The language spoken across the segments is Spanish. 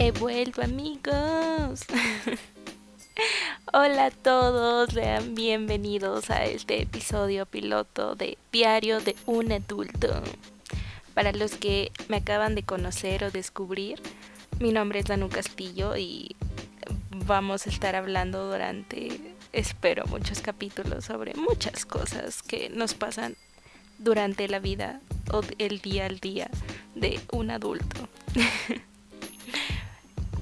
He vuelto amigos. Hola a todos, sean bienvenidos a este episodio piloto de Diario de un adulto. Para los que me acaban de conocer o descubrir, mi nombre es Danu Castillo y vamos a estar hablando durante, espero, muchos capítulos sobre muchas cosas que nos pasan durante la vida o el día al día de un adulto.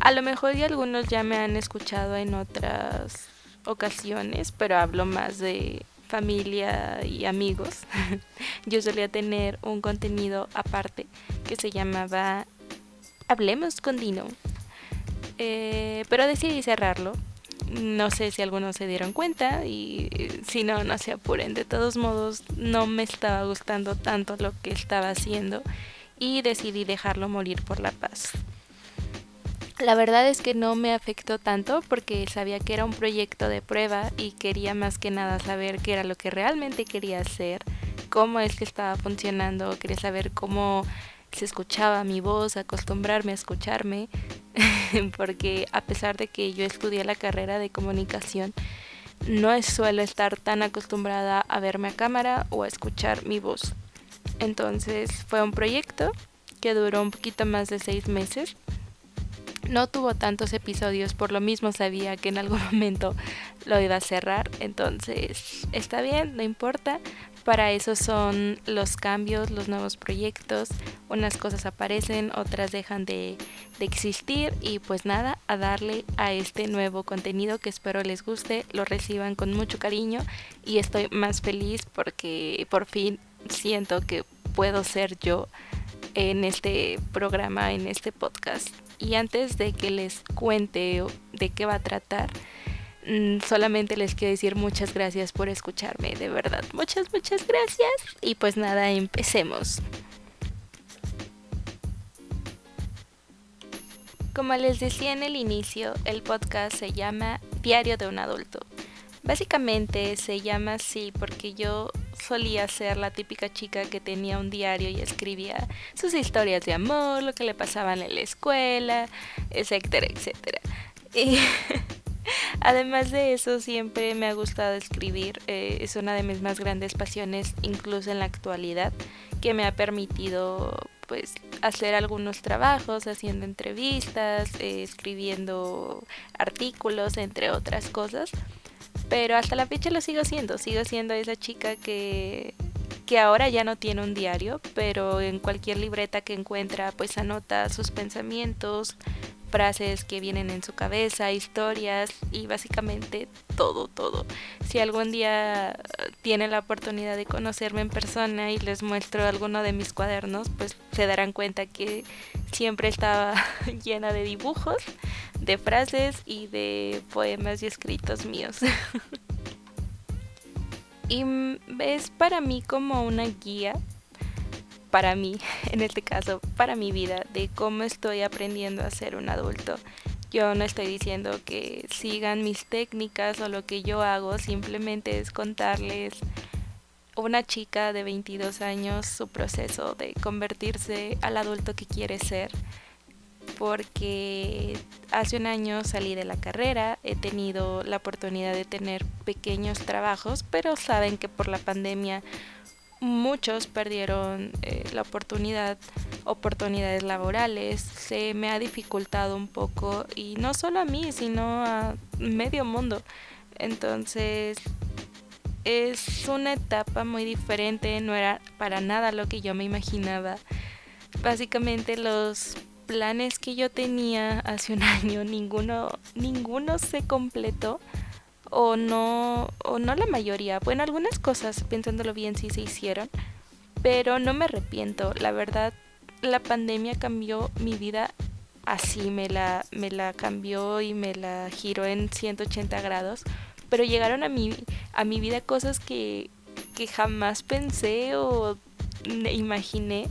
A lo mejor y algunos ya me han escuchado en otras ocasiones, pero hablo más de familia y amigos. Yo solía tener un contenido aparte que se llamaba Hablemos con Dino. Eh, pero decidí cerrarlo. No sé si algunos se dieron cuenta y si no, no se apuren. De todos modos, no me estaba gustando tanto lo que estaba haciendo y decidí dejarlo morir por la paz. La verdad es que no me afectó tanto porque sabía que era un proyecto de prueba y quería más que nada saber qué era lo que realmente quería hacer, cómo es que estaba funcionando, quería saber cómo se escuchaba mi voz, acostumbrarme a escucharme, porque a pesar de que yo estudié la carrera de comunicación, no suelo estar tan acostumbrada a verme a cámara o a escuchar mi voz. Entonces fue un proyecto que duró un poquito más de seis meses no tuvo tantos episodios, por lo mismo sabía que en algún momento lo iba a cerrar, entonces está bien, no importa. Para eso son los cambios, los nuevos proyectos, unas cosas aparecen, otras dejan de, existir y pues nada, a darle a este nuevo contenido que espero les guste, lo reciban con mucho cariño y estoy más feliz porque por fin siento que puedo ser yo en este programa, en este podcast. Y antes de que les cuente de qué va a tratar, mm, solamente les quiero decir muchas gracias por escucharme, de verdad. Muchas, muchas gracias. Y pues nada, empecemos. Como les decía en el inicio, el podcast se llama Diario de un adulto. Básicamente se llama así porque yo solía ser la típica chica que tenía un diario y escribía sus historias de amor, lo que le pasaban en la escuela, etcétera, etcétera. Y además de eso, siempre me ha gustado escribir. Eh, es una de mis más grandes pasiones, incluso en la actualidad, que me ha permitido pues hacer algunos trabajos, haciendo entrevistas, eh, escribiendo artículos, entre otras cosas. Pero hasta la fecha lo sigo siendo, sigo siendo esa chica que, que ahora ya no tiene un diario, pero en cualquier libreta que encuentra pues anota sus pensamientos, frases que vienen en su cabeza, historias y básicamente todo, todo. Si algún día tienen la oportunidad de conocerme en persona y les muestro alguno de mis cuadernos, pues se darán cuenta que siempre estaba llena de dibujos de frases y de poemas y escritos míos. y es para mí como una guía, para mí, en este caso, para mi vida, de cómo estoy aprendiendo a ser un adulto. Yo no estoy diciendo que sigan mis técnicas o lo que yo hago, simplemente es contarles una chica de 22 años su proceso de convertirse al adulto que quiere ser porque hace un año salí de la carrera, he tenido la oportunidad de tener pequeños trabajos, pero saben que por la pandemia muchos perdieron eh, la oportunidad, oportunidades laborales, se me ha dificultado un poco y no solo a mí, sino a medio mundo. Entonces es una etapa muy diferente, no era para nada lo que yo me imaginaba. Básicamente los planes que yo tenía hace un año, ninguno, ninguno se completó o no, o no la mayoría. Bueno, algunas cosas, pensándolo bien, sí se hicieron, pero no me arrepiento. La verdad, la pandemia cambió mi vida así, me la, me la cambió y me la giró en 180 grados, pero llegaron a mi, a mi vida cosas que, que jamás pensé o imaginé.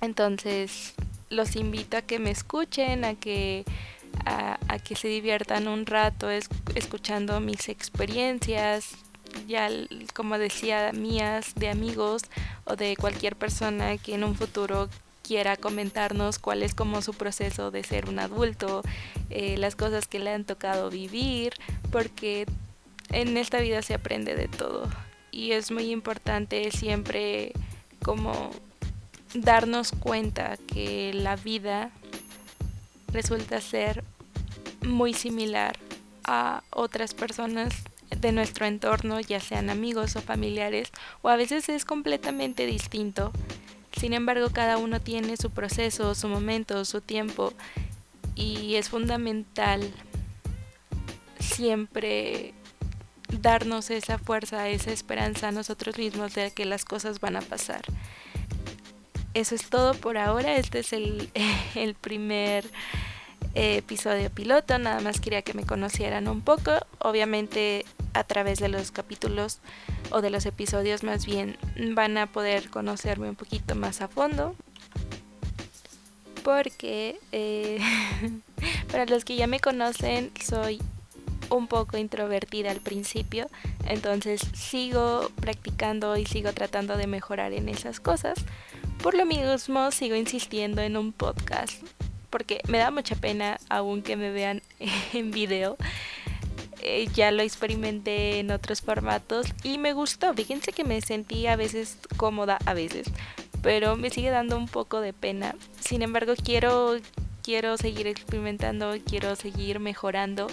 Entonces, los invito a que me escuchen, a que, a, que se diviertan un rato escuchando mis experiencias, ya como decía, mías, de amigos o de cualquier persona que en un futuro quiera comentarnos cuál es como su proceso de ser un adulto, eh, las cosas que le han tocado vivir, porque en esta vida se aprende de todo y es muy importante siempre como darnos cuenta que la vida resulta ser muy similar a otras personas de nuestro entorno, ya sean amigos o familiares, o a veces es completamente distinto. Sin embargo, cada uno tiene su proceso, su momento, su tiempo, y es fundamental siempre darnos esa fuerza, esa esperanza a nosotros mismos de que las cosas van a pasar. Eso es todo por ahora. Este es el, el primer episodio piloto. Nada más quería que me conocieran un poco. Obviamente a través de los capítulos o de los episodios más bien van a poder conocerme un poquito más a fondo. Porque eh, para los que ya me conocen soy un poco introvertida al principio, entonces sigo practicando y sigo tratando de mejorar en esas cosas. Por lo mismo sigo insistiendo en un podcast, porque me da mucha pena aún que me vean en video. Eh, ya lo experimenté en otros formatos y me gustó. Fíjense que me sentí a veces cómoda, a veces, pero me sigue dando un poco de pena. Sin embargo, quiero quiero seguir experimentando, quiero seguir mejorando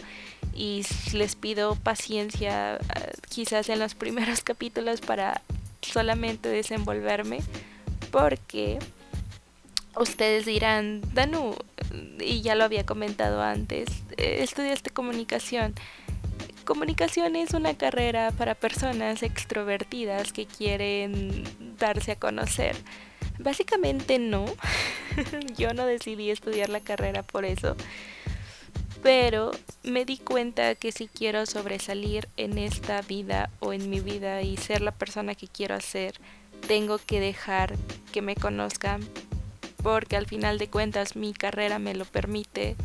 y les pido paciencia eh, quizás en los primeros capítulos para solamente desenvolverme porque ustedes dirán, Danu, y ya lo había comentado antes, estudiaste comunicación. Comunicación es una carrera para personas extrovertidas que quieren darse a conocer. Básicamente no. Yo no decidí estudiar la carrera por eso. Pero me di cuenta que si quiero sobresalir en esta vida o en mi vida y ser la persona que quiero ser, tengo que dejar que me conozcan porque al final de cuentas mi carrera me lo permite.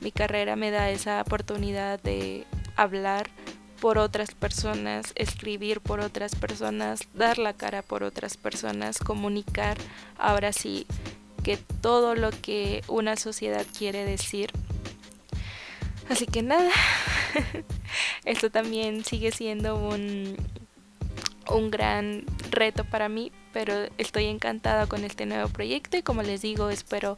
Mi carrera me da esa oportunidad de hablar por otras personas, escribir por otras personas, dar la cara por otras personas, comunicar ahora sí que todo lo que una sociedad quiere decir. Así que nada, esto también sigue siendo un, un gran reto para mí, pero estoy encantada con este nuevo proyecto y como les digo, espero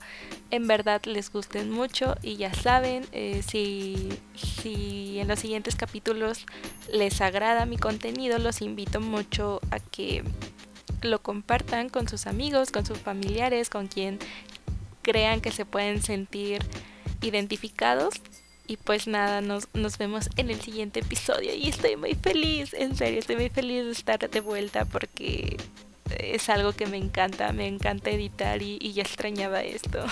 en verdad les gusten mucho y ya saben, eh, si, si en los siguientes capítulos les agrada mi contenido, los invito mucho a que lo compartan con sus amigos, con sus familiares, con quien crean que se pueden sentir identificados y pues nada, nos, nos vemos en el siguiente episodio y estoy muy feliz, en serio, estoy muy feliz de estar de vuelta porque es algo que me encanta, me encanta editar y, y ya extrañaba esto.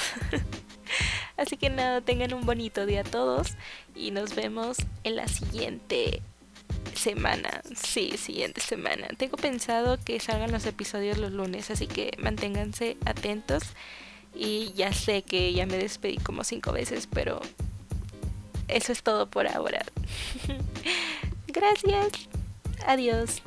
Así que nada, tengan un bonito día todos y nos vemos en la siguiente semana. Sí, siguiente semana. Tengo pensado que salgan los episodios los lunes, así que manténganse atentos. Y ya sé que ya me despedí como cinco veces, pero eso es todo por ahora. Gracias. Adiós.